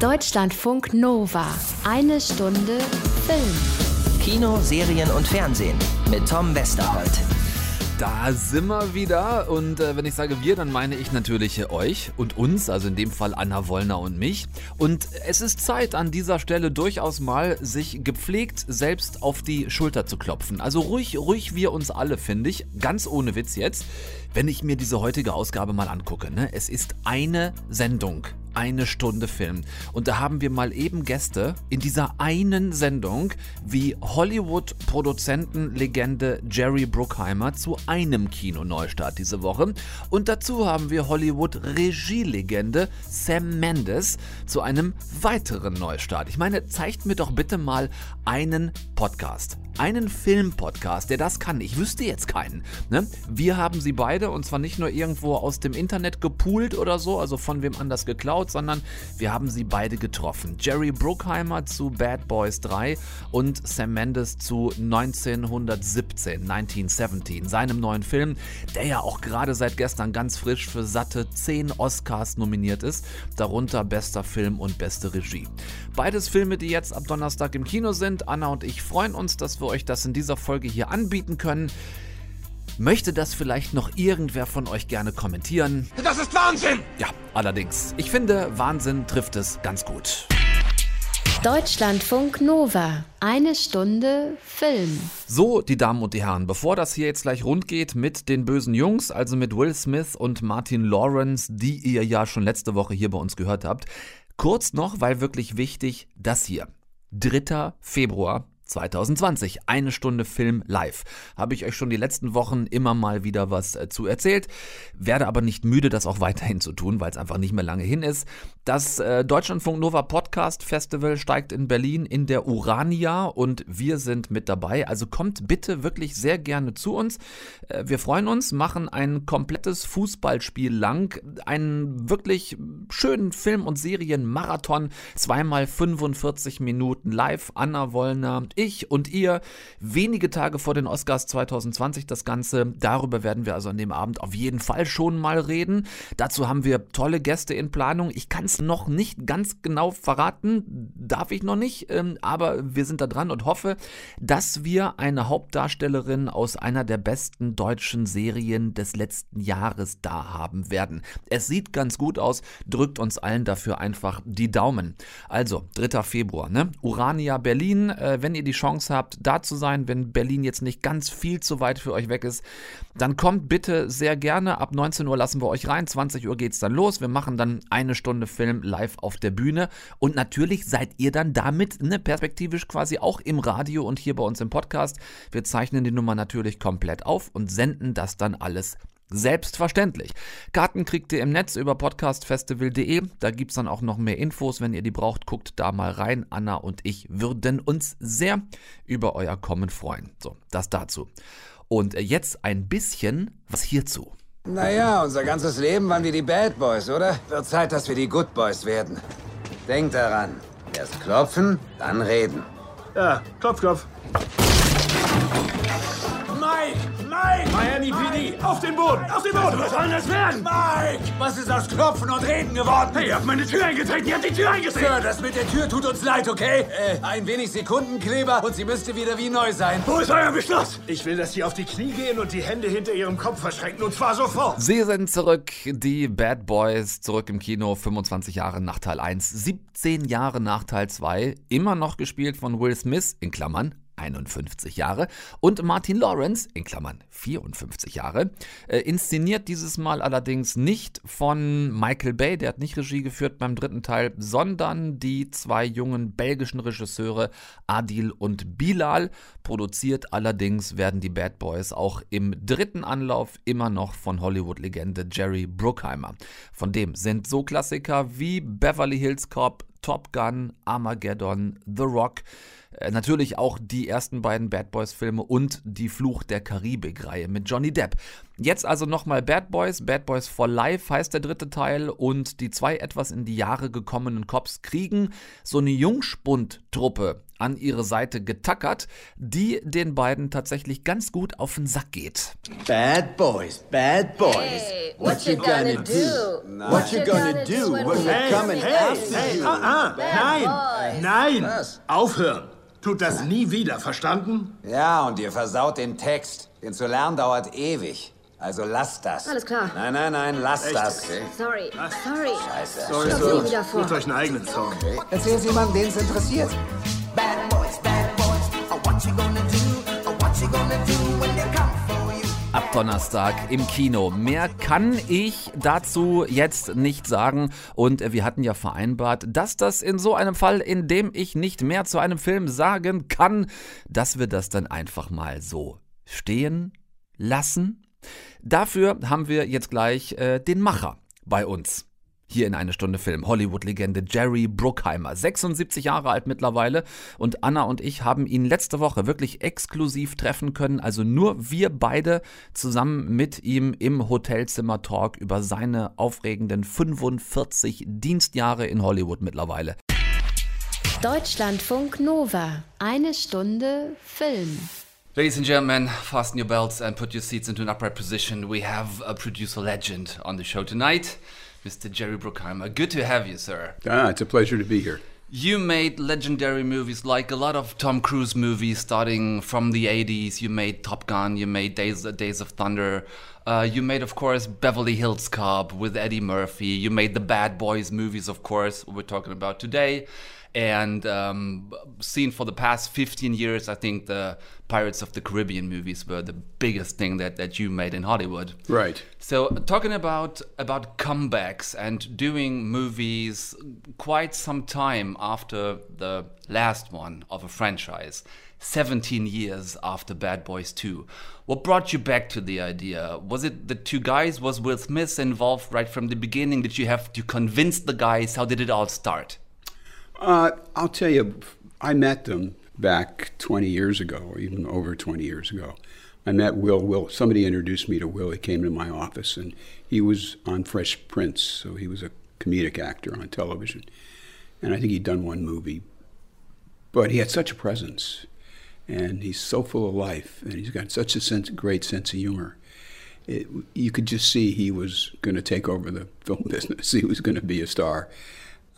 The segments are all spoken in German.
Deutschlandfunk Nova. Eine Stunde Film. Kino, Serien und Fernsehen mit Tom Westerholt. Da sind wir wieder und äh, wenn ich sage wir, dann meine ich natürlich äh, euch und uns, also in dem Fall Anna Wollner und mich. Und es ist Zeit an dieser Stelle durchaus mal sich gepflegt selbst auf die Schulter zu klopfen. Also ruhig, ruhig wir uns alle, finde ich, ganz ohne Witz jetzt. Wenn ich mir diese heutige Ausgabe mal angucke, ne? es ist eine Sendung eine Stunde Film. Und da haben wir mal eben Gäste in dieser einen Sendung wie Hollywood-Produzentenlegende Jerry Bruckheimer zu einem Kinoneustart diese Woche. Und dazu haben wir Hollywood-Regielegende Sam Mendes zu einem weiteren Neustart. Ich meine, zeigt mir doch bitte mal einen Podcast einen Filmpodcast, der das kann. Ich wüsste jetzt keinen. Ne? Wir haben sie beide und zwar nicht nur irgendwo aus dem Internet gepoolt oder so, also von wem anders geklaut, sondern wir haben sie beide getroffen. Jerry Bruckheimer zu Bad Boys 3 und Sam Mendes zu 1917, 1917, seinem neuen Film, der ja auch gerade seit gestern ganz frisch für satte 10 Oscars nominiert ist, darunter bester Film und beste Regie. Beides Filme, die jetzt ab Donnerstag im Kino sind. Anna und ich freuen uns, dass wir euch das in dieser Folge hier anbieten können. Möchte das vielleicht noch irgendwer von euch gerne kommentieren? Das ist Wahnsinn! Ja, allerdings. Ich finde, Wahnsinn trifft es ganz gut. Deutschlandfunk Nova. Eine Stunde Film. So, die Damen und die Herren, bevor das hier jetzt gleich rund geht mit den bösen Jungs, also mit Will Smith und Martin Lawrence, die ihr ja schon letzte Woche hier bei uns gehört habt, kurz noch, weil wirklich wichtig, das hier. 3. Februar 2020. Eine Stunde Film live. Habe ich euch schon die letzten Wochen immer mal wieder was äh, zu erzählt. Werde aber nicht müde, das auch weiterhin zu tun, weil es einfach nicht mehr lange hin ist. Das äh, Deutschlandfunk Nova Podcast Festival steigt in Berlin in der Urania und wir sind mit dabei. Also kommt bitte wirklich sehr gerne zu uns. Äh, wir freuen uns, machen ein komplettes Fußballspiel lang, einen wirklich schönen Film- und Serienmarathon. Zweimal 45 Minuten live. Anna Wollner, ich und ihr. Wenige Tage vor den Oscars 2020 das Ganze. Darüber werden wir also an dem Abend auf jeden Fall schon mal reden. Dazu haben wir tolle Gäste in Planung. Ich kann es noch nicht ganz genau verraten, darf ich noch nicht, ähm, aber wir sind da dran und hoffe, dass wir eine Hauptdarstellerin aus einer der besten deutschen Serien des letzten Jahres da haben werden. Es sieht ganz gut aus, drückt uns allen dafür einfach die Daumen. Also, 3. Februar, ne? Urania Berlin, äh, wenn ihr die Chance habt, da zu sein, wenn Berlin jetzt nicht ganz viel zu weit für euch weg ist, dann kommt bitte sehr gerne. Ab 19 Uhr lassen wir euch rein. 20 Uhr geht es dann los. Wir machen dann eine Stunde Film live auf der Bühne. Und natürlich seid ihr dann damit ne, perspektivisch quasi auch im Radio und hier bei uns im Podcast. Wir zeichnen die Nummer natürlich komplett auf und senden das dann alles Selbstverständlich. Karten kriegt ihr im Netz über podcastfestival.de. Da gibt es dann auch noch mehr Infos. Wenn ihr die braucht, guckt da mal rein. Anna und ich würden uns sehr über euer Kommen freuen. So, das dazu. Und jetzt ein bisschen was hierzu. Naja, unser ganzes Leben waren wir die Bad Boys, oder? Wird Zeit, dass wir die Good Boys werden. Denkt daran. Erst klopfen, dann reden. Ja, klopf, klopf. Mike! Miami PD! Auf den Boden! Auf den Boden! Was soll das werden? Mike! Was ist aus Klopfen und Reden geworden? Hey, ihr habt meine Tür eingetreten! Ihr habt die Tür eingetreten! Sir, das mit der Tür tut uns leid, okay? Äh, ein wenig Sekundenkleber und sie müsste wieder wie neu sein. Wo ist euer Beschluss? Ich will, dass Sie auf die Knie gehen und die Hände hinter Ihrem Kopf verschränken und zwar sofort. Sie sind zurück, die Bad Boys, zurück im Kino, 25 Jahre nach Teil 1, 17 Jahre nach Teil 2, immer noch gespielt von Will Smith, in Klammern, 51 Jahre, und Martin Lawrence, in Klammern 54 Jahre, äh, inszeniert dieses Mal allerdings nicht von Michael Bay, der hat nicht Regie geführt beim dritten Teil, sondern die zwei jungen belgischen Regisseure Adil und Bilal. Produziert allerdings werden die Bad Boys auch im dritten Anlauf immer noch von Hollywood-Legende Jerry Bruckheimer. Von dem sind so Klassiker wie Beverly Hills Cop, Top Gun, Armageddon, The Rock, Äh, natürlich auch die ersten beiden Bad Boys Filme und die Fluch der Karibik-Reihe mit Johnny Depp. Jetzt also nochmal Bad Boys. Bad Boys for Life heißt der dritte Teil und die zwei etwas in die Jahre gekommenen Cops kriegen so eine Jungspund-Truppe an ihre Seite getackert, die den beiden tatsächlich ganz gut auf den Sack geht. Bad boys, bad boys. Hey, what, you gonna, do? What you gonna do when we're coming after Hey, you? ah, ah, nein, boys. nein, Was? aufhören. Tut das nie wieder, verstanden? Ja, und ihr versaut den Text. Den zu lernen dauert ewig. Also lasst das. Alles klar. Nein, nein, nein, lasst Echt? das. Okay. Sorry, sorry. Scheiße. Sorry, sie wieder vor. Sucht euch einen eigenen Song. Erzählen Sie jemandem, den es interessiert. Bad boys, bad boys. What you gonna do? What you gonna do Donnerstag im Kino. Mehr kann ich dazu jetzt nicht sagen. Und wir hatten ja vereinbart, dass das in so einem Fall, in dem ich nicht mehr zu einem Film sagen kann, dass wir das dann einfach mal so stehen lassen. Dafür haben wir jetzt gleich äh, den Macher bei uns. Hier in eine Stunde Film. Hollywood-Legende Jerry Bruckheimer, 76 Jahre alt mittlerweile. Und Anna und ich haben ihn letzte Woche wirklich exklusiv treffen können. Also nur wir beide zusammen mit ihm im Hotelzimmer Talk über seine aufregenden 45 Dienstjahre in Hollywood mittlerweile. Deutschlandfunk Nova. Eine Stunde Film. Ladies and gentlemen, fasten your belts and put your seats into an upright position. We have a producer legend on the show tonight, Mr. Jerry Bruckheimer. Good to have you, sir. Ah, it's a pleasure to be here. You made legendary movies like a lot of Tom Cruise movies starting from the 80s. You made Top Gun, you made Days, Days of Thunder. Uh, you made, of course, Beverly Hills Cop with Eddie Murphy. You made the Bad Boys movies, of course, we're talking about today. And um, seen for the past 15 years, I think the Pirates of the Caribbean movies were the biggest thing that, that you made in Hollywood. Right. So talking about about comebacks and doing movies quite some time after the last one of a franchise, 17 years after Bad Boys 2. What brought you back to the idea? Was it the two guys? Was Will Smith involved right from the beginning? Did you have to convince the guys? How did it all start? Uh, I'll tell you, I met them back 20 years ago, or even over 20 years ago. I met Will. Will. Somebody introduced me to Will. He came to my office, and he was on Fresh Prince, so he was a comedic actor on television. And I think he'd done one movie, but he had such a presence, and he's so full of life, and he's got such a sense, great sense of humor. It, you could just see he was going to take over the film business. He was going to be a star.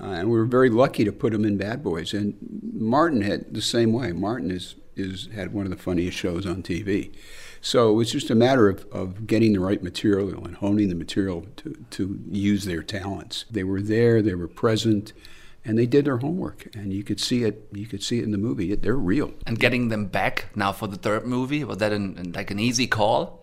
Uh, and we were very lucky to put him in Bad Boys. And Martin had the same way. Martin is, is had one of the funniest shows on TV. So it was just a matter of, of getting the right material and honing the material to, to use their talents. They were there, they were present, and they did their homework. And you could see it. You could see it in the movie. They're real. And getting them back now for the third movie was that an, like an easy call?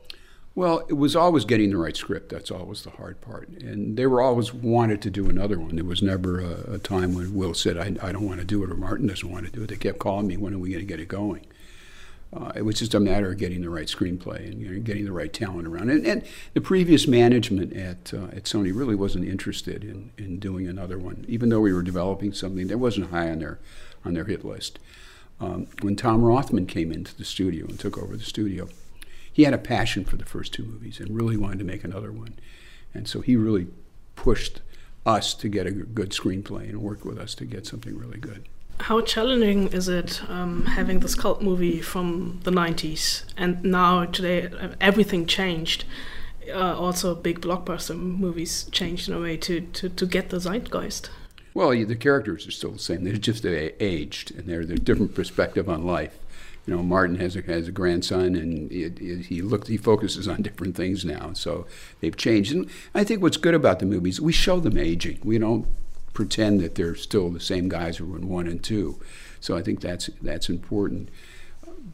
Well, it was always getting the right script. That's always the hard part. And they were always wanted to do another one. There was never a, a time when Will said, I, I don't want to do it, or Martin doesn't want to do it. They kept calling me, when are we going to get it going? Uh, it was just a matter of getting the right screenplay and you know, getting the right talent around. And, and the previous management at, uh, at Sony really wasn't interested in, in doing another one. Even though we were developing something, that wasn't high on their, on their hit list. Um, when Tom Rothman came into the studio and took over the studio, he had a passion for the first two movies and really wanted to make another one. And so he really pushed us to get a good screenplay and worked with us to get something really good. How challenging is it um, having this cult movie from the 90s and now today everything changed? Uh, also, big blockbuster movies changed in a way to, to, to get the zeitgeist. Well, the characters are still the same. They're just they aged and they're, they're different perspective on life. You know, Martin has a, has a grandson, and it, it, he looks he focuses on different things now. So they've changed. And I think what's good about the movies, we show them aging. We don't pretend that they're still the same guys who were in one and two. So I think that's that's important.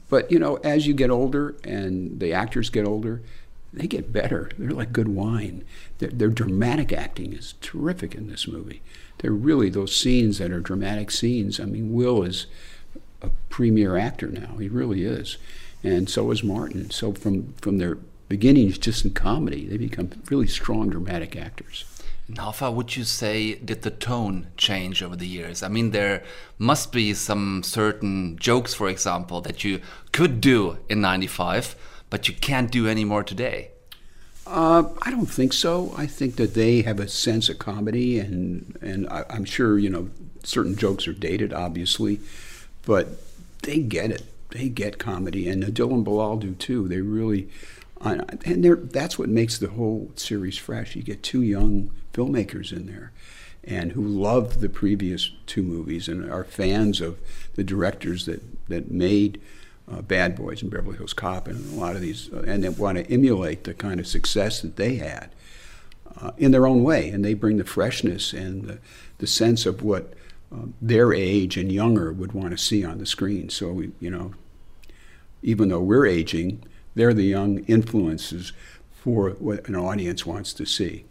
But you know, as you get older and the actors get older, they get better. They're like good wine. Their, their dramatic acting is terrific in this movie. They're really those scenes that are dramatic scenes. I mean, Will is a premier actor now. He really is, and so is Martin. So from from their beginnings, just in comedy, they become really strong dramatic actors. And how far would you say did the tone change over the years? I mean, there must be some certain jokes, for example, that you could do in 95, but you can't do anymore today. Uh, I don't think so. I think that they have a sense of comedy, and and I, I'm sure you know certain jokes are dated, obviously, but they get it. They get comedy, and Dylan Bilal do too. They really, and that's what makes the whole series fresh. You get two young filmmakers in there, and who love the previous two movies and are fans of the directors that that made uh, Bad Boys and Beverly Hills Cop and a lot of these, uh, and they want to emulate the kind of success that they had uh, in their own way. And they bring the freshness and the, the sense of what um, their age and younger would want to see on the screen. So, we, you know, even though we're aging, they're the young influences for what an audience wants to see,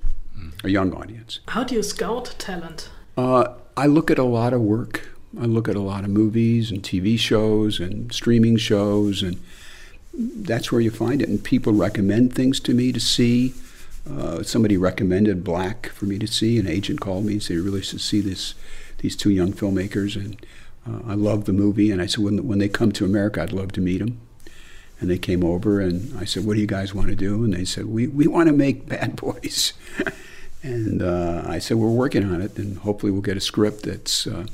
a young audience. How do you scout talent? Uh, I look at a lot of work. I look at a lot of movies and TV shows and streaming shows, and that's where you find it. And people recommend things to me to see. Uh, somebody recommended Black for me to see. An agent called me and said, "You really should see this, these two young filmmakers." And uh, I love the movie. And I said, when, "When they come to America, I'd love to meet them." And they came over, and I said, "What do you guys want to do?" And they said, "We we want to make Bad Boys." and uh, I said, "We're working on it, and hopefully we'll get a script that's." Uh,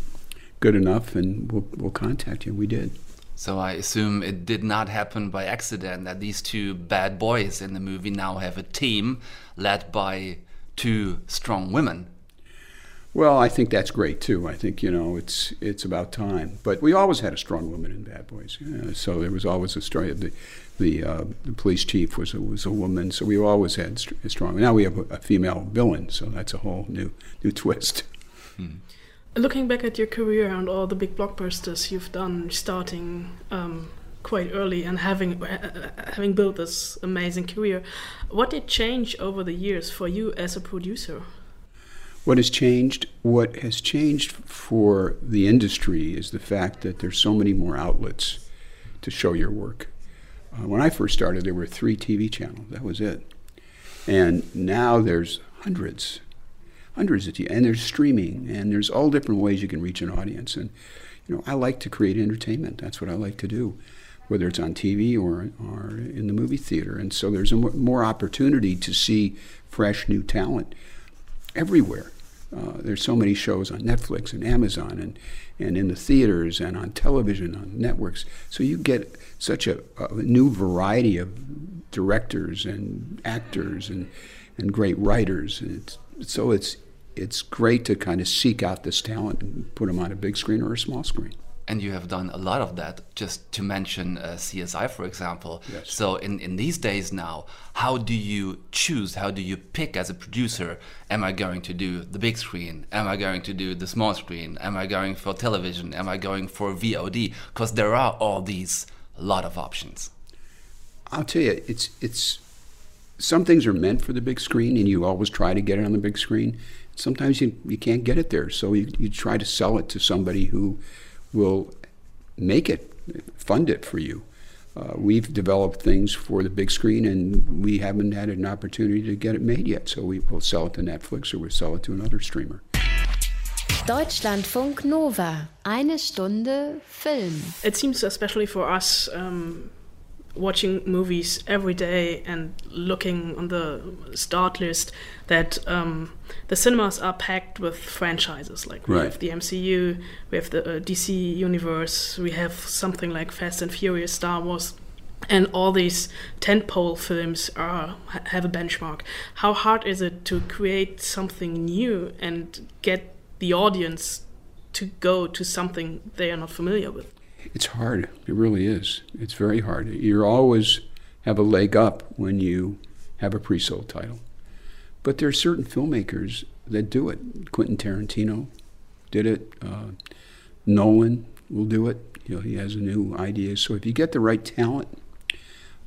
good enough, and we'll, we'll contact you. We did. So I assume it did not happen by accident that these two bad boys in the movie now have a team led by two strong women. Well, I think that's great too. I think you know it's it's about time. But we always had a strong woman in Bad Boys, uh, so there was always a story. The the, uh, the police chief was a, was a woman, so we always had st- strong. Now we have a, a, female villain, so that's a whole new new twist. Hmm. Looking back at your career and all the big blockbusters you've done, starting um, quite early and having uh, having built this amazing career, what did change over the years for you as a producer? What has changed? What has changed for the industry is the fact that there's so many more outlets to show your work. Uh, when I first started, there were three TV channels. That was it, and now there's hundreds hundreds of TV, and there's streaming, and there's all different ways you can reach an audience. And you know, I like to create entertainment. That's what I like to do, whether it's on TV or or in the movie theater. And so there's a more opportunity to see fresh new talent everywhere. Uh, there's so many shows on Netflix and Amazon and, and in the theaters and on television on networks. So you get such a, a new variety of directors and actors and, and great writers. And it's, so it's it's great to kind of seek out this talent and put them on a big screen or a small screen. And you have done a lot of that, just to mention uh, CSI, for example. Yes. So, in, in these days now, how do you choose? How do you pick as a producer? Am I going to do the big screen? Am I going to do the small screen? Am I going for television? Am I going for VOD? Because there are all these lot of options. I'll tell you, it's it's some things are meant for the big screen, and you always try to get it on the big screen sometimes you, you can't get it there. So you, you try to sell it to somebody who will make it, fund it for you. Uh, we've developed things for the big screen and we haven't had an opportunity to get it made yet. So we will sell it to Netflix or we'll sell it to another streamer. Deutschlandfunk Nova, eine Stunde Film. It seems, especially for us, um, watching movies every day and looking on the start list that um, the cinemas are packed with franchises. Like we right. have the MCU we have the uh, DC universe we have something like Fast and Furious Star Wars and all these tentpole films are have a benchmark. How hard is it to create something new and get the audience to go to something they are not familiar with it's hard. It really is. It's very hard. You always have a leg up when you have a pre-sold title. But there are certain filmmakers that do it. Quentin Tarantino did it. Uh, Nolan will do it. You know, he has a new idea. So if you get the right talent,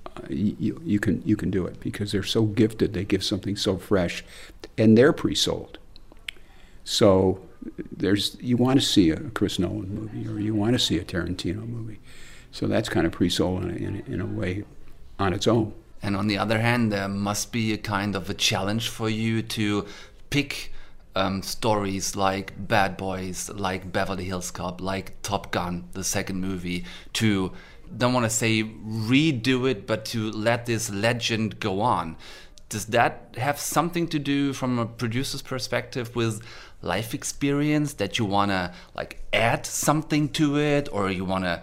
uh, you, you can you can do it because they're so gifted. They give something so fresh, and they're pre-sold. So there's you want to see a Chris Nolan movie or you want to see a Tarantino movie. So that's kind of pre-sold in in in a way on its own. And on the other hand, there must be a kind of a challenge for you to pick um, stories like Bad Boys, like Beverly Hills Cop, like Top Gun, the second movie, to don't want to say redo it, but to let this legend go on. Does that have something to do from a producer's perspective with life experience that you want to like add something to it or you want to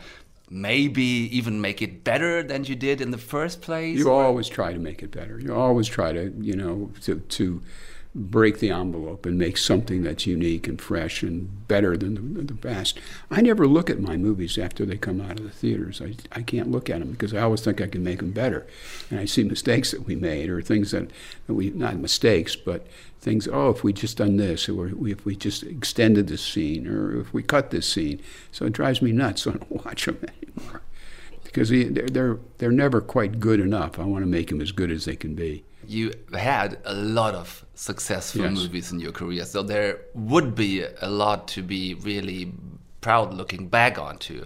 maybe even make it better than you did in the first place? You always try to make it better. You always try to, you know, to, to break the envelope and make something that's unique and fresh and better than the, the past. I never look at my movies after they come out of the theaters. I, I can't look at them because I always think I can make them better. And I see mistakes that we made or things that, that we, not mistakes, but things, oh, if we just done this, or if we just extended this scene, or if we cut this scene. So it drives me nuts, so I don't watch them anymore. Because they're, they're, they're never quite good enough. I want to make them as good as they can be you had a lot of successful yes. movies in your career, so there would be a lot to be really proud looking back onto.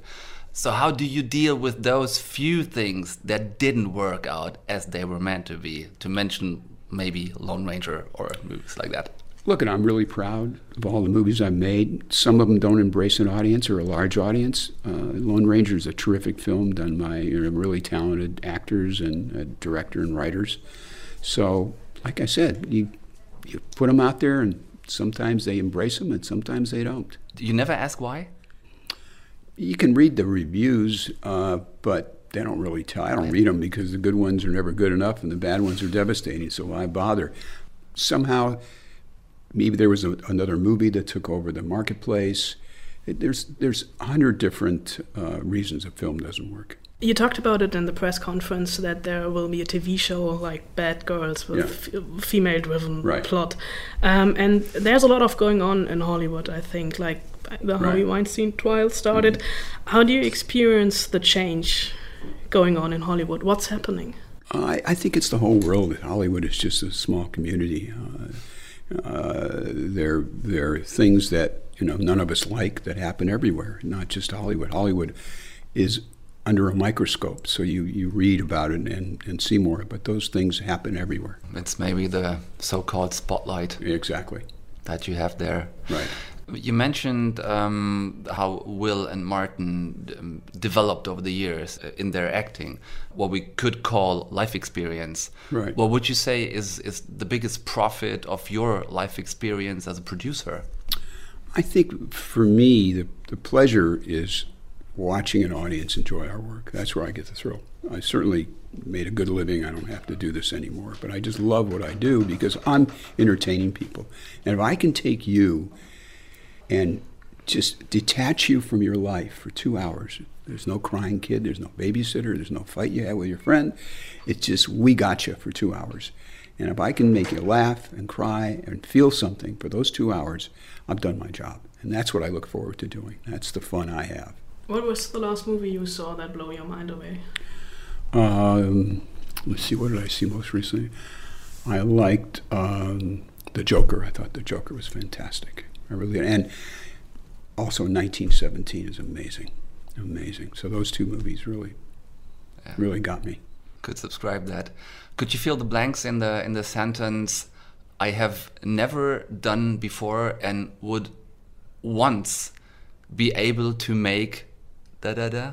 So, how do you deal with those few things that didn't work out as they were meant to be? To mention maybe Lone Ranger or movies like that. Look, and I'm really proud of all the movies I've made. Some of them don't embrace an audience or a large audience. Uh, Lone Ranger is a terrific film done by you know, really talented actors and uh, director and writers. So, like I said, you you put them out there, and sometimes they embrace them, and sometimes they don't. You never ask why. You can read the reviews, uh, but they don't really tell. I don't read them because the good ones are never good enough, and the bad ones are devastating. So why bother? Somehow, maybe there was a, another movie that took over the marketplace. It, there's there's a hundred different uh, reasons a film doesn't work. You talked about it in the press conference that there will be a TV show like Bad Girls with yeah. female driven right. plot. Um, and there's a lot of going on in Hollywood, I think. Like the Harvey right. Weinstein trial started. Mm-hmm. How do you experience the change going on in Hollywood? What's happening? I, I think it's the whole world. Hollywood is just a small community. Uh, uh, there, there are things that you know none of us like that happen everywhere, not just Hollywood. Hollywood is under a microscope, so you, you read about it and, and see more. But those things happen everywhere. It's maybe the so-called spotlight. Exactly. That you have there. Right. You mentioned um, how Will and Martin um, developed over the years uh, in their acting, what we could call life experience. Right. What would you say is, is the biggest profit of your life experience as a producer? I think for me, the, the pleasure is watching an audience enjoy our work. That's where I get the thrill. I certainly made a good living. I don't have to do this anymore, but I just love what I do because I'm entertaining people. And if I can take you and just detach you from your life for two hours, there's no crying kid, there's no babysitter, there's no fight you had with your friend. It's just, we got you for two hours. And if I can make you laugh and cry and feel something for those two hours, I've done my job. And that's what I look forward to doing. That's the fun I have. What was the last movie you saw that blew your mind away? Um, let's see, what did I see most recently? I liked um, The Joker. I thought The Joker was fantastic. I really and also 1917 is amazing, amazing. So those two movies really, yeah. really got me. Could subscribe that. Could you fill the blanks in the in the sentence? I have never done before and would once be able to make da da da?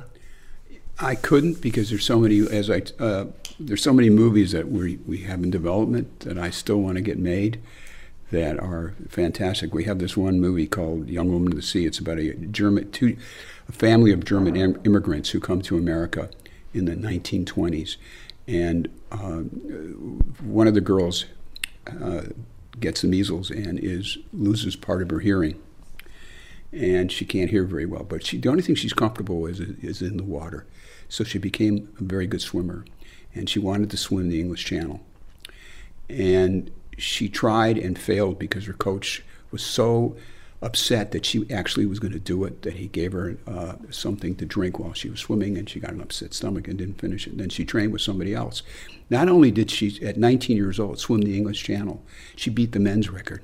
I couldn't because there's so many as I uh, there's so many movies that we we have in development that I still want to get made that are fantastic. We have this one movie called Young Woman of the Sea. It's about a German two, a family of German Im- immigrants who come to America in the 1920s, and uh, one of the girls uh, gets the measles and is loses part of her hearing and she can't hear very well. But she, the only thing she's comfortable with is, is in the water. So she became a very good swimmer, and she wanted to swim the English Channel. And she tried and failed because her coach was so upset that she actually was going to do it that he gave her uh, something to drink while she was swimming and she got an upset stomach and didn't finish it. And then she trained with somebody else. Not only did she, at 19 years old, swim the English Channel, she beat the men's record.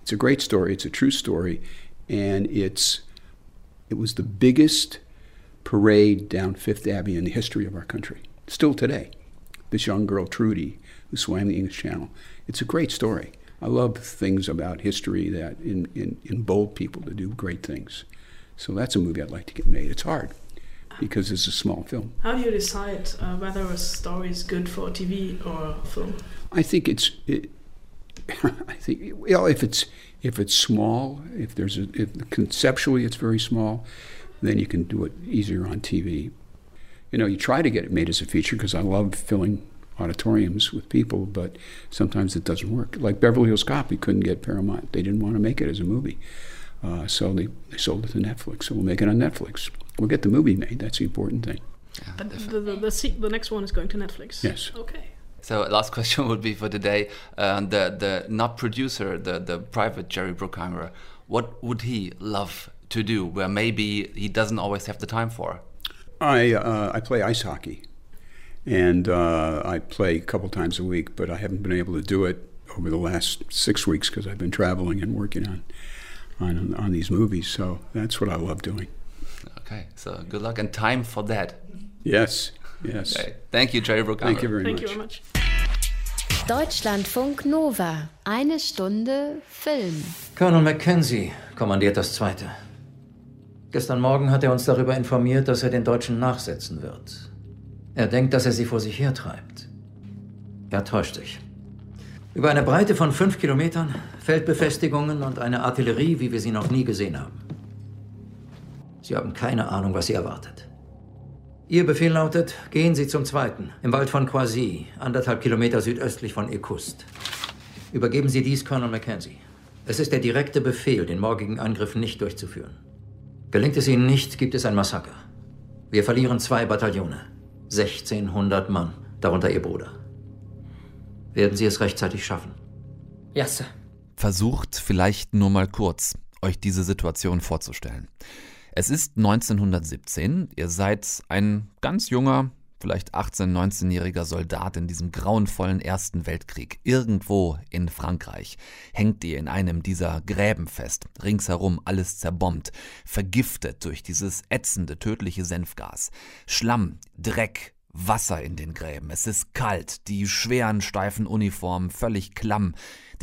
It's a great story. It's a true story and it's it was the biggest parade down Fifth Avenue in the history of our country. Still today, this young girl Trudy who swam the English Channel. It's a great story. I love things about history that in, in, people to do great things. So that's a movie I'd like to get made. It's hard because it's a small film. How do you decide uh, whether a story is good for TV or film? I think it's. It, I think well, if it's if it's small, if there's a if conceptually it's very small, then you can do it easier on TV. You know, you try to get it made as a feature because I love filling auditoriums with people, but sometimes it doesn't work. Like Beverly Hills Cop, we couldn't get Paramount; they didn't want to make it as a movie, uh, so they, they sold it to Netflix. So we'll make it on Netflix. We'll get the movie made. That's the important thing. But the, the, the, se- the next one is going to Netflix. Yes. Okay. So last question would be for today. Uh, the the not producer, the the private Jerry Bruckheimer. What would he love to do? Where maybe he doesn't always have the time for. I uh, I play ice hockey, and uh, I play a couple times a week, but I haven't been able to do it over the last six weeks because I've been traveling and working on, on on these movies. So that's what I love doing. Okay, so good luck and time for that. Yes, yes. Okay. Thank you, Jerry Bruckheimer. Thank you very Thank much. you very much. Deutschlandfunk Nova. Eine Stunde Film. Colonel Mackenzie kommandiert das zweite. Gestern Morgen hat er uns darüber informiert, dass er den Deutschen nachsetzen wird. Er denkt, dass er sie vor sich hertreibt. Er täuscht sich. Über eine Breite von fünf Kilometern, Feldbefestigungen und eine Artillerie, wie wir sie noch nie gesehen haben. Sie haben keine Ahnung, was sie erwartet. Ihr Befehl lautet, gehen Sie zum zweiten, im Wald von Croisy, anderthalb Kilometer südöstlich von Ecouste. Übergeben Sie dies Colonel Mackenzie. Es ist der direkte Befehl, den morgigen Angriff nicht durchzuführen. Gelingt es Ihnen nicht, gibt es ein Massaker. Wir verlieren zwei Bataillone. 1600 Mann, darunter Ihr Bruder. Werden Sie es rechtzeitig schaffen? Ja, Sir. Versucht vielleicht nur mal kurz, euch diese Situation vorzustellen. Es ist 1917, ihr seid ein ganz junger, vielleicht 18-, 19-jähriger Soldat in diesem grauenvollen Ersten Weltkrieg. Irgendwo in Frankreich hängt ihr in einem dieser Gräben fest, ringsherum alles zerbombt, vergiftet durch dieses ätzende, tödliche Senfgas. Schlamm, Dreck, Wasser in den Gräben. Es ist kalt, die schweren, steifen Uniformen völlig klamm,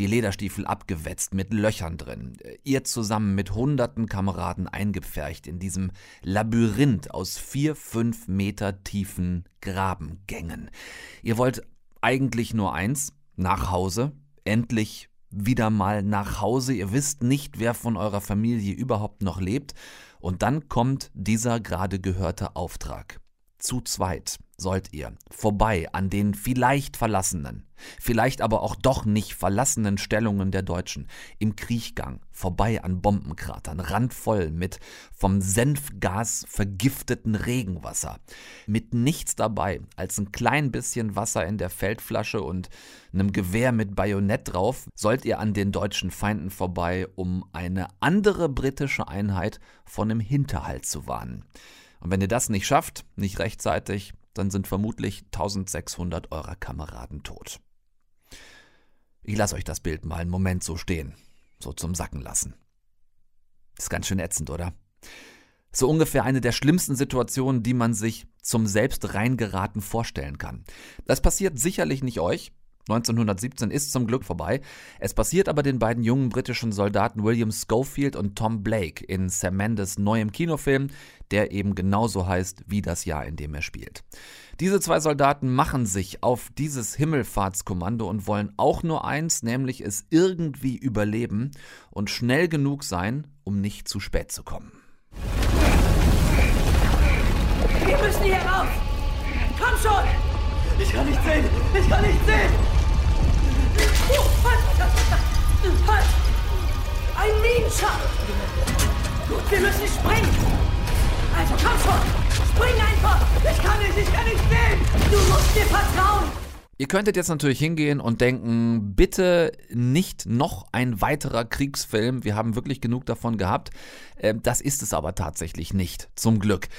die Lederstiefel abgewetzt mit Löchern drin. Ihr zusammen mit hunderten Kameraden eingepfercht in diesem Labyrinth aus vier, fünf Meter tiefen Grabengängen. Ihr wollt eigentlich nur eins, nach Hause, endlich wieder mal nach Hause. Ihr wisst nicht, wer von eurer Familie überhaupt noch lebt. Und dann kommt dieser gerade gehörte Auftrag. Zu zweit sollt ihr. Vorbei an den vielleicht verlassenen, vielleicht aber auch doch nicht verlassenen Stellungen der Deutschen. Im Kriechgang, vorbei an Bombenkratern, randvoll mit vom Senfgas vergifteten Regenwasser, mit nichts dabei als ein klein bisschen Wasser in der Feldflasche und einem Gewehr mit Bajonett drauf, sollt ihr an den deutschen Feinden vorbei, um eine andere britische Einheit von einem Hinterhalt zu warnen. Und wenn ihr das nicht schafft, nicht rechtzeitig, dann sind vermutlich 1600 eurer Kameraden tot. Ich lasse euch das Bild mal einen Moment so stehen, so zum Sacken lassen. Ist ganz schön ätzend, oder? So ungefähr eine der schlimmsten Situationen, die man sich zum selbst reingeraten vorstellen kann. Das passiert sicherlich nicht euch. 1917 ist zum Glück vorbei. Es passiert aber den beiden jungen britischen Soldaten William Schofield und Tom Blake in Sam Mendes neuem Kinofilm, der eben genauso heißt wie das Jahr, in dem er spielt. Diese zwei Soldaten machen sich auf dieses Himmelfahrtskommando und wollen auch nur eins, nämlich es irgendwie überleben und schnell genug sein, um nicht zu spät zu kommen. Wir müssen hier rauf! Komm schon! Ich kann nicht sehen! Ich kann nicht sehen! Halt! Halt! Ein Minenschacht! Gut, wir müssen springen! Also komm schon! Spring einfach! Ich kann nicht, ich kann nicht sehen! Du musst dir vertrauen! Ihr könntet jetzt natürlich hingehen und denken, bitte nicht noch ein weiterer Kriegsfilm. Wir haben wirklich genug davon gehabt. Ähm, Das ist es aber tatsächlich nicht, zum Glück.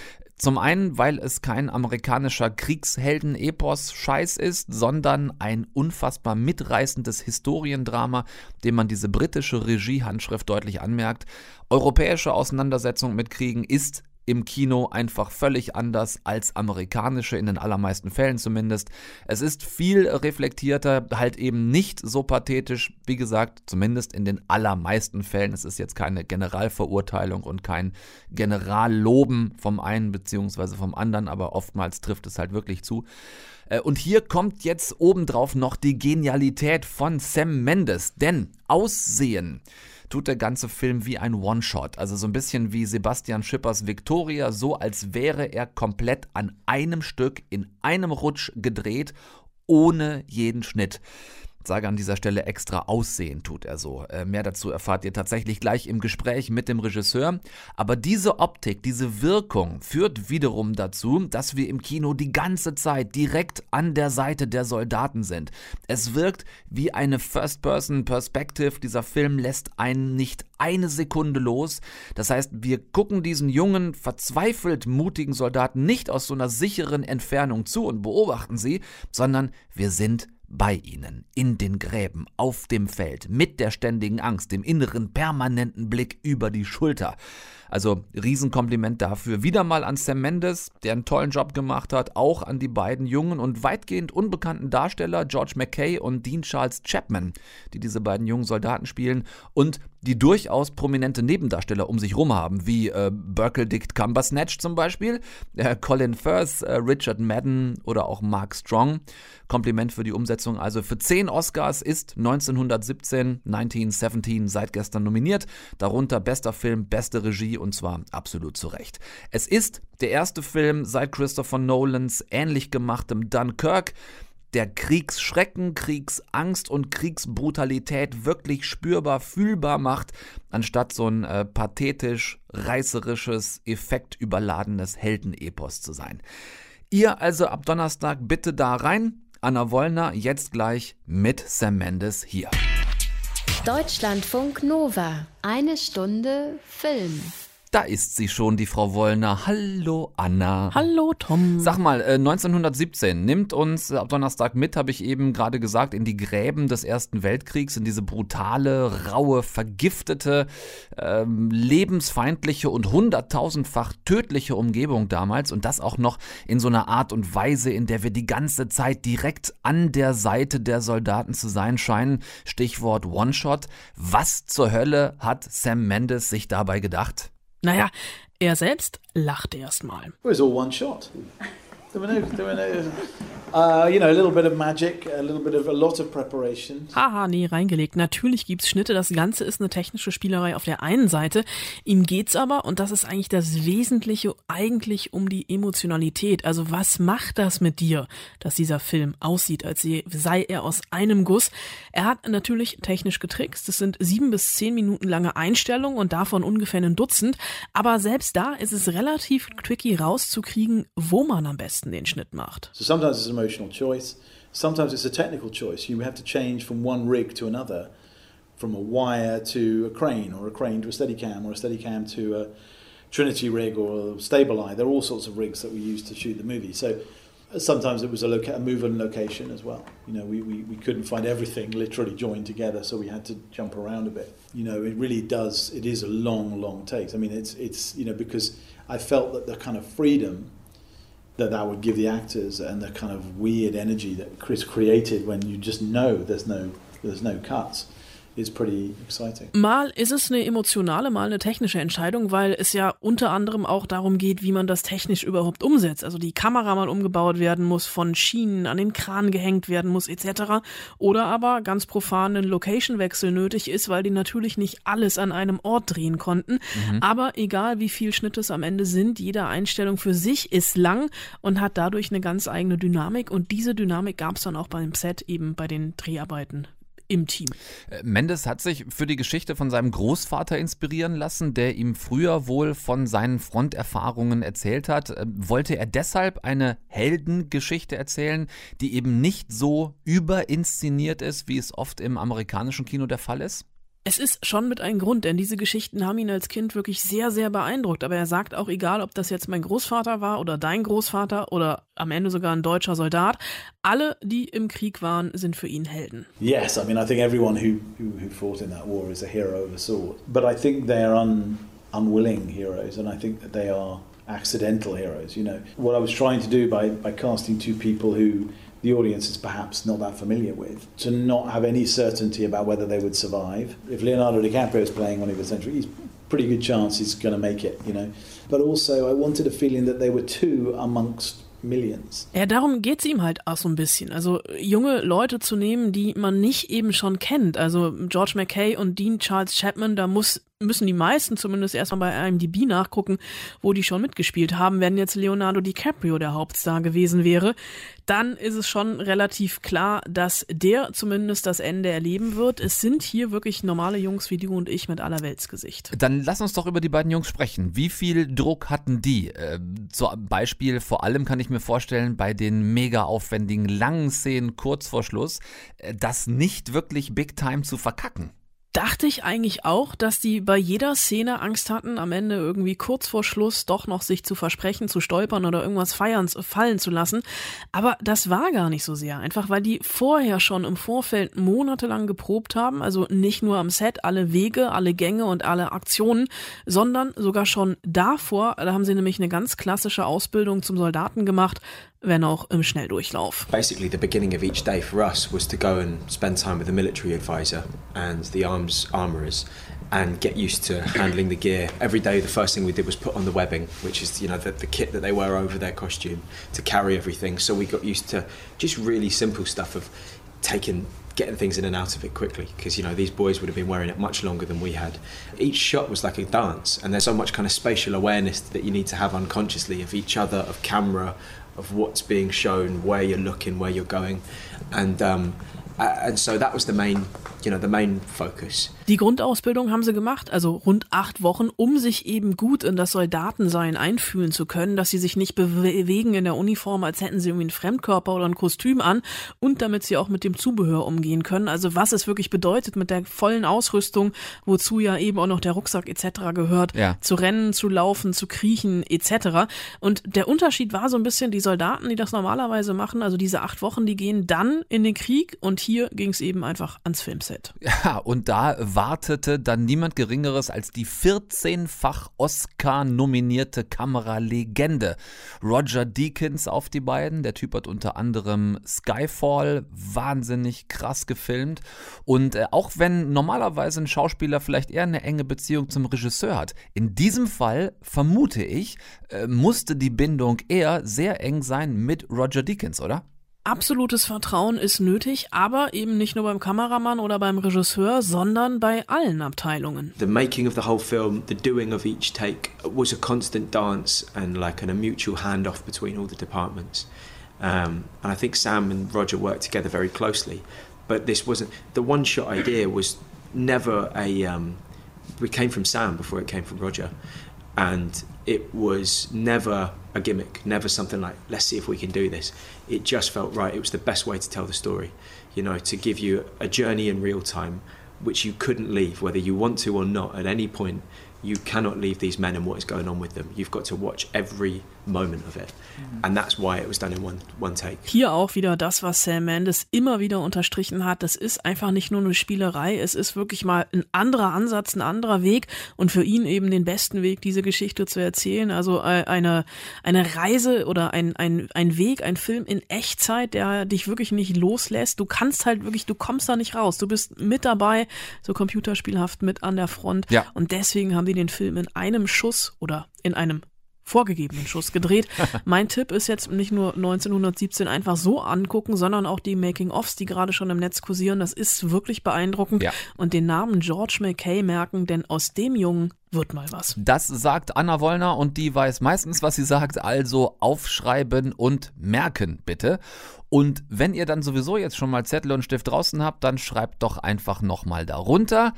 Zum einen, weil es kein amerikanischer Kriegshelden-Epos-Scheiß ist, sondern ein unfassbar mitreißendes Historiendrama, dem man diese britische Regiehandschrift deutlich anmerkt. Europäische Auseinandersetzung mit Kriegen ist im Kino einfach völlig anders als amerikanische, in den allermeisten Fällen zumindest. Es ist viel reflektierter, halt eben nicht so pathetisch, wie gesagt, zumindest in den allermeisten Fällen. Es ist jetzt keine Generalverurteilung und kein Generalloben vom einen beziehungsweise vom anderen, aber oftmals trifft es halt wirklich zu. Äh, und hier kommt jetzt obendrauf noch die Genialität von Sam Mendes, denn Aussehen tut der ganze Film wie ein One-Shot. Also so ein bisschen wie Sebastian Schippers Victoria, so als wäre er komplett an einem Stück in einem Rutsch gedreht, ohne jeden Schnitt sage an dieser Stelle extra Aussehen tut er so. Äh, mehr dazu erfahrt ihr tatsächlich gleich im Gespräch mit dem Regisseur. Aber diese Optik, diese Wirkung führt wiederum dazu, dass wir im Kino die ganze Zeit direkt an der Seite der Soldaten sind. Es wirkt wie eine First-Person-Perspective. Dieser Film lässt einen nicht eine Sekunde los. Das heißt, wir gucken diesen jungen, verzweifelt mutigen Soldaten nicht aus so einer sicheren Entfernung zu und beobachten sie, sondern wir sind bei ihnen, in den Gräben, auf dem Feld, mit der ständigen Angst, dem inneren permanenten Blick über die Schulter. Also Riesenkompliment dafür. Wieder mal an Sam Mendes, der einen tollen Job gemacht hat, auch an die beiden jungen und weitgehend unbekannten Darsteller George McKay und Dean Charles Chapman, die diese beiden jungen Soldaten spielen und die durchaus prominente Nebendarsteller um sich rum haben, wie äh, Burkle Dick Cumbersnatch zum Beispiel, äh, Colin Firth, äh, Richard Madden oder auch Mark Strong. Kompliment für die Umsetzung. Also für zehn Oscars ist 1917, 1917 seit gestern nominiert, darunter bester Film, beste Regie und zwar absolut zu Recht. Es ist der erste Film seit Christopher Nolans ähnlich gemachtem Dunkirk der Kriegsschrecken, Kriegsangst und Kriegsbrutalität wirklich spürbar, fühlbar macht, anstatt so ein äh, pathetisch, reißerisches, effektüberladenes Heldenepos zu sein. Ihr also ab Donnerstag bitte da rein. Anna Wollner jetzt gleich mit Sam Mendes hier. Deutschlandfunk Nova. Eine Stunde Film. Da ist sie schon, die Frau Wollner. Hallo Anna. Hallo Tom. Sag mal, 1917 äh, nimmt uns ab Donnerstag mit, habe ich eben gerade gesagt, in die Gräben des Ersten Weltkriegs, in diese brutale, raue, vergiftete, ähm, lebensfeindliche und hunderttausendfach tödliche Umgebung damals. Und das auch noch in so einer Art und Weise, in der wir die ganze Zeit direkt an der Seite der Soldaten zu sein scheinen. Stichwort One-Shot. Was zur Hölle hat Sam Mendes sich dabei gedacht? Naja, er selbst lachte erstmal. It one shot. Uh, you know, a little bit of magic, a little bit of a lot of preparation. Haha, nee, reingelegt. Natürlich gibt's Schnitte. Das Ganze ist eine technische Spielerei auf der einen Seite. Ihm geht's aber, und das ist eigentlich das Wesentliche, eigentlich um die Emotionalität. Also was macht das mit dir, dass dieser Film aussieht, als sei er aus einem Guss? Er hat natürlich technisch getrickst. Das sind sieben bis zehn Minuten lange Einstellungen und davon ungefähr ein Dutzend. Aber selbst da ist es relativ tricky rauszukriegen, wo man am besten den Schnitt macht. So sometimes it's an emotional choice, sometimes it's a technical choice. You have to change from one rig to another, from a wire to a crane, or a crane to a Steadicam, or a Steadicam to a Trinity rig or a Stabilize. There are all sorts of rigs that we use to shoot the movie. So uh, sometimes it was a, loca- a move and location as well. You know, we, we, we couldn't find everything literally joined together, so we had to jump around a bit. You know, it really does. It is a long, long take. I mean, it's it's you know because I felt that the kind of freedom that that would give the actors and the kind of weird energy that Chris created when you just know there's no there's no cuts. Mal ist es eine emotionale, mal eine technische Entscheidung, weil es ja unter anderem auch darum geht, wie man das technisch überhaupt umsetzt. Also die Kamera mal umgebaut werden muss, von Schienen an den Kran gehängt werden muss, etc. Oder aber ganz profan ein Location-Wechsel nötig ist, weil die natürlich nicht alles an einem Ort drehen konnten. Mhm. Aber egal wie viel Schnitt es am Ende sind, jede Einstellung für sich ist lang und hat dadurch eine ganz eigene Dynamik. Und diese Dynamik gab es dann auch beim Set eben bei den Dreharbeiten im Team. Äh, Mendes hat sich für die Geschichte von seinem Großvater inspirieren lassen, der ihm früher wohl von seinen Fronterfahrungen erzählt hat. Äh, wollte er deshalb eine Heldengeschichte erzählen, die eben nicht so überinszeniert ist, wie es oft im amerikanischen Kino der Fall ist? Es ist schon mit einem Grund, denn diese Geschichten haben ihn als Kind wirklich sehr, sehr beeindruckt. Aber er sagt auch, egal ob das jetzt mein Großvater war oder dein Großvater oder am Ende sogar ein deutscher Soldat, alle, die im Krieg waren, sind für ihn Helden. Yes, I mean, I think everyone who, who, who fought in that war is a hero of a sort. But I think they are un, unwilling heroes and I think that they are accidental heroes. You know, what I was trying to do by, by casting two people who the audience is perhaps not that familiar with, to not have any certainty about whether they would survive. If Leonardo DiCaprio is playing Oliver Century, he's pretty good chance he's going to make it, you know. But also, I wanted a feeling that they were two amongst Millions. Ja, darum geht's ihm halt auch so ein bisschen. Also junge Leute zu nehmen, die man nicht eben schon kennt. Also George McKay und Dean Charles Chapman, da muss müssen die meisten zumindest erstmal bei IMDb nachgucken, wo die schon mitgespielt haben. Wenn jetzt Leonardo DiCaprio der Hauptstar gewesen wäre, dann ist es schon relativ klar, dass der zumindest das Ende erleben wird. Es sind hier wirklich normale Jungs wie du und ich mit aller Weltsgesicht. Dann lass uns doch über die beiden Jungs sprechen. Wie viel Druck hatten die? Äh, zum Beispiel vor allem kann ich mir vorstellen, bei den mega aufwendigen langen Szenen kurz vor Schluss, äh, das nicht wirklich Big Time zu verkacken dachte ich eigentlich auch, dass die bei jeder Szene Angst hatten, am Ende irgendwie kurz vor Schluss doch noch sich zu versprechen, zu stolpern oder irgendwas feiern, fallen zu lassen. Aber das war gar nicht so sehr. Einfach weil die vorher schon im Vorfeld monatelang geprobt haben. Also nicht nur am Set alle Wege, alle Gänge und alle Aktionen, sondern sogar schon davor. Da haben sie nämlich eine ganz klassische Ausbildung zum Soldaten gemacht wenn auch im Schnelldurchlauf. Basically, the beginning of each day for us was to go and spend time with the military advisor and the arms armourers and get used to handling the gear. Every day, the first thing we did was put on the webbing, which is you know the, the kit that they wear over their costume to carry everything. So we got used to just really simple stuff of taking getting things in and out of it quickly because you know these boys would have been wearing it much longer than we had each shot was like a dance and there's so much kind of spatial awareness that you need to have unconsciously of each other of camera of what's being shown, where you're looking, where you're going, and um, and so that was the main, you know, the main focus. Die Grundausbildung haben sie gemacht, also rund acht Wochen, um sich eben gut in das Soldatensein einfühlen zu können, dass sie sich nicht bewegen in der Uniform, als hätten sie irgendwie einen Fremdkörper oder ein Kostüm an und damit sie auch mit dem Zubehör umgehen können. Also was es wirklich bedeutet mit der vollen Ausrüstung, wozu ja eben auch noch der Rucksack etc. gehört, ja. zu rennen, zu laufen, zu kriechen etc. Und der Unterschied war so ein bisschen, die Soldaten, die das normalerweise machen, also diese acht Wochen, die gehen dann in den Krieg und hier ging es eben einfach ans Filmset. Ja, und da wartete dann niemand Geringeres als die 14-fach Oscar-nominierte Kameralegende Roger Deakins auf die beiden. Der Typ hat unter anderem Skyfall wahnsinnig krass gefilmt. Und äh, auch wenn normalerweise ein Schauspieler vielleicht eher eine enge Beziehung zum Regisseur hat, in diesem Fall vermute ich, äh, musste die Bindung eher sehr eng sein mit Roger Deakins, oder? Absolutes Vertrauen ist nötig, aber eben nicht nur beim Kameramann oder beim Regisseur, sondern bei allen Abteilungen. The making of the whole film, the doing of each take was a constant dance and like a mutual handoff between all the departments. Um, and I think Sam and Roger worked together very closely. But this wasn't the one shot idea was never a um, it came from Sam before it came from Roger. And it was never a gimmick, never something like, let's see if we can do this. It just felt right. It was the best way to tell the story, you know, to give you a journey in real time, which you couldn't leave, whether you want to or not, at any point. You cannot leave these men and what is going on with them. You've got to watch every moment of it. Mhm. And that's why it was done in one, one take. Hier auch wieder das, was Sam Mendes immer wieder unterstrichen hat. Das ist einfach nicht nur eine Spielerei. Es ist wirklich mal ein anderer Ansatz, ein anderer Weg und für ihn eben den besten Weg, diese Geschichte zu erzählen. Also äh, eine, eine Reise oder ein, ein, ein Weg, ein Film in Echtzeit, der dich wirklich nicht loslässt. Du kannst halt wirklich, du kommst da nicht raus. Du bist mit dabei, so computerspielhaft mit an der Front. Ja. Und deswegen haben die den Film in einem Schuss oder in einem vorgegebenen Schuss gedreht. mein Tipp ist jetzt nicht nur 1917 einfach so angucken, sondern auch die Making-ofs, die gerade schon im Netz kursieren. Das ist wirklich beeindruckend. Ja. Und den Namen George McKay merken, denn aus dem Jungen wird mal was. Das sagt Anna Wollner und die weiß meistens, was sie sagt. Also aufschreiben und merken, bitte. Und wenn ihr dann sowieso jetzt schon mal Zettel und Stift draußen habt, dann schreibt doch einfach nochmal darunter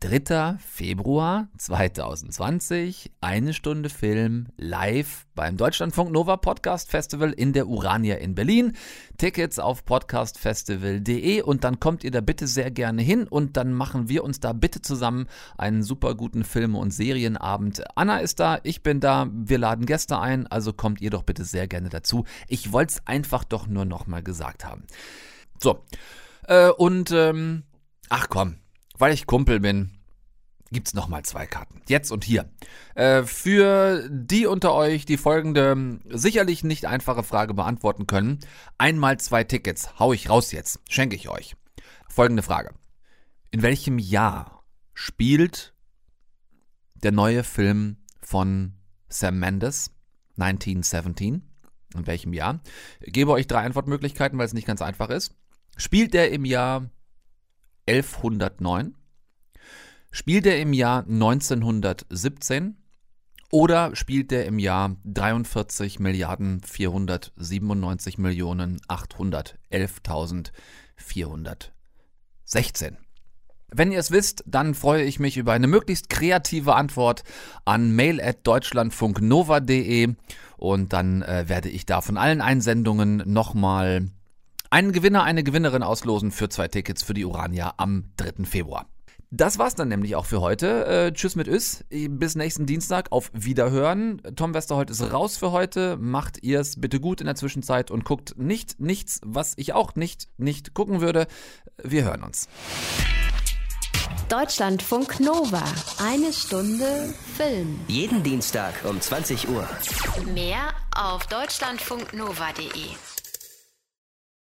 3. Februar 2020, eine Stunde Film live beim Deutschlandfunk Nova Podcast Festival in der Urania in Berlin. Tickets auf podcastfestival.de und dann kommt ihr da bitte sehr gerne hin und dann machen wir uns da bitte zusammen einen super guten Film- und Serienabend. Anna ist da, ich bin da, wir laden Gäste ein, also kommt ihr doch bitte sehr gerne dazu. Ich wollte es einfach doch nur nochmal gesagt haben. So, äh, und ähm, ach komm, weil ich Kumpel bin, gibt's nochmal zwei Karten. Jetzt und hier. Äh, für die unter euch, die folgende sicherlich nicht einfache Frage beantworten können. Einmal zwei Tickets. Hau ich raus jetzt. Schenke ich euch. Folgende Frage. In welchem Jahr spielt der neue Film von Sam Mendes 1917? In welchem Jahr? Ich gebe euch drei Antwortmöglichkeiten, weil es nicht ganz einfach ist. Spielt der im Jahr 1109? Spielt er im Jahr 1917? Oder spielt er im Jahr 43 Milliarden 497 Millionen 811.416? Wenn ihr es wisst, dann freue ich mich über eine möglichst kreative Antwort an mail@deutschlandfunknova.de und dann äh, werde ich da von allen Einsendungen nochmal einen Gewinner, eine Gewinnerin auslosen für zwei Tickets für die Urania am 3. Februar. Das war's dann nämlich auch für heute. Äh, tschüss mit Üs. Bis nächsten Dienstag. Auf Wiederhören. Tom Westerholt ist raus für heute. Macht ihr's bitte gut in der Zwischenzeit und guckt nicht nichts, was ich auch nicht, nicht gucken würde. Wir hören uns. Deutschlandfunk Nova. Eine Stunde Film. Jeden Dienstag um 20 Uhr. Mehr auf deutschlandfunknova.de.